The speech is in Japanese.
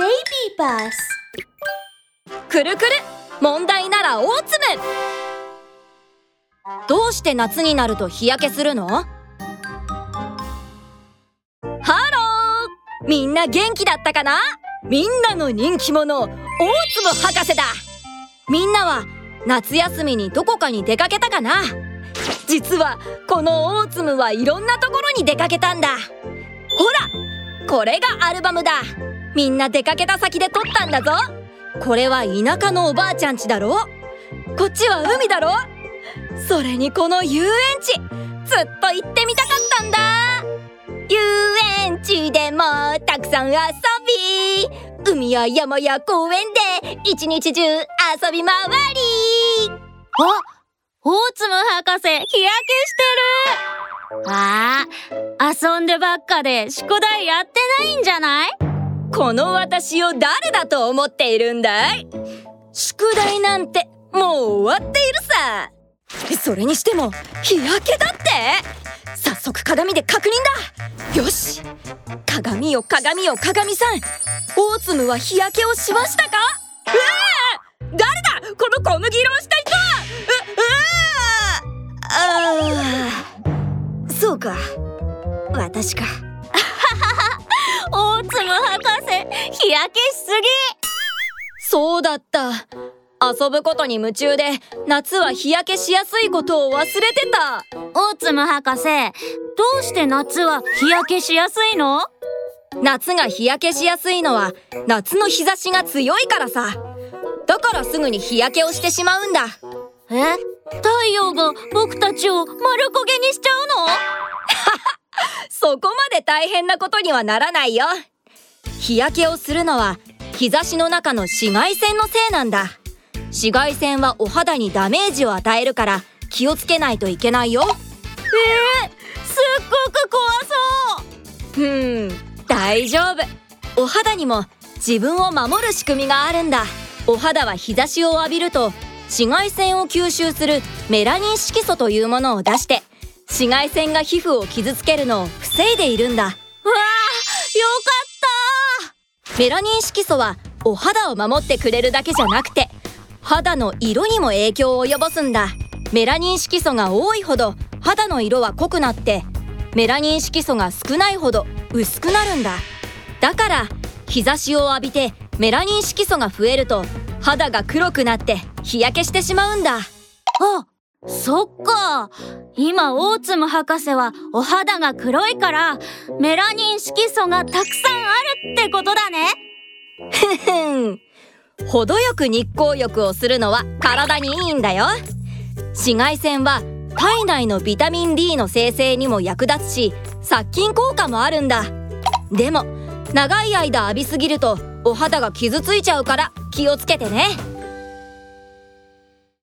Baby Bus くるくる。問題ならオーツム、どうして夏になると日焼けするの？ハロー。みんな元気だったかな？みんなの人気者オーツム博士だ。みんなは夏休みにどこかに出かけたかな？実はこのオーツムはいろんなところに出かけたんだ。ほらこれがアルバムだ。みんな出かけた先で撮ったんだぞ。これは田舎のおばあちゃん家だろ？こっちは海だろ？それにこの遊園地。ずっと行ってみたかったんだ。遊園地でもたくさん遊び。海や山や公園で一日中遊び回り。あオーツム博士日焼けしてる。あー遊んでばっかで宿題やってないんじゃない？この私を誰だと思っているんだい？宿題なんてもう終わっているさ。それにしても日焼けだって？早速鏡で確認だ。よし。鏡よ鏡よ鏡さん。オーツムは日焼けをしましたか？うわ誰だ？この小麦色をした人！ううわあそうか。日焼けしすぎ。そうだった。遊ぶことに夢中で夏は日焼けしやすいことを忘れてた。オーツム博士どうして夏は日焼けしやすいの？夏が日焼けしやすいのは夏の日差しが強いからさ。だからすぐに日焼けをしてしまうんだ。え？太陽が僕たちを丸焦げにしちゃうの？そこまで大変なことにはならないよ日焼けをするのは日差しの中の紫外線のせいなんだ。紫外線はお肌にダメージを与えるから気をつけないといけないよ。えー、すっごく怖そう。ふーん大丈夫。お肌にも自分を守る仕組みがあるんだ。お肌は日差しを浴びると紫外線を吸収するメラニン色素というものを出して紫外線が皮膚を傷つけるのを防いでいるんだ。メラニン色素はお肌を守ってくれるだけじゃなくて肌の色にも影響を及ぼすんだ。メラニン色素が多いほど肌の色は濃くなってメラニン色素が少ないほど薄くなるんだ。だから日差しを浴びてメラニン色素が増えると肌が黒くなって日焼けしてしまうんだ。あそっか。今オーツム博士はお肌が黒いからメラニン色素がたくさんあるってことだね。ふふん。程よく日光浴をするのは体にいいんだよ。紫外線は体内のビタミン D の生成にも役立つし殺菌効果もあるんだ。でも長い間浴びすぎるとお肌が傷ついちゃうから気をつけてね。